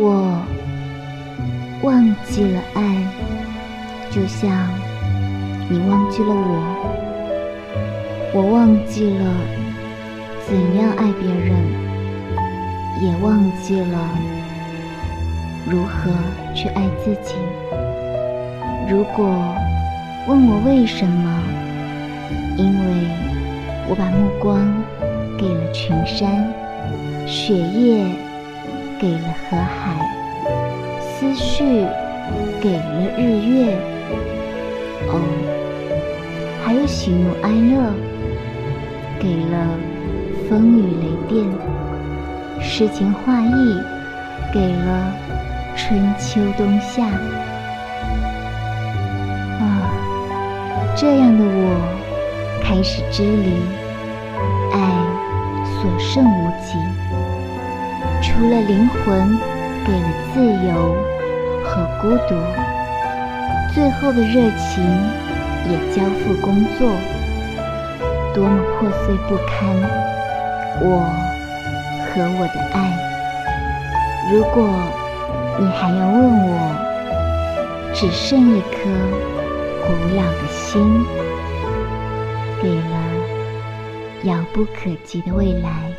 我忘记了爱，就像你忘记了我。我忘记了怎样爱别人，也忘记了如何去爱自己。如果问我为什么，因为我把目光给了群山，雪夜给了河海，思绪给了日月，哦，还有喜怒哀乐，给了风雨雷电，诗情画意，给了春秋冬夏。啊，这样的我开始支离，爱所剩无几。除了灵魂给了自由和孤独，最后的热情也交付工作。多么破碎不堪，我和我的爱。如果你还要问我，只剩一颗古老的心，给了遥不可及的未来。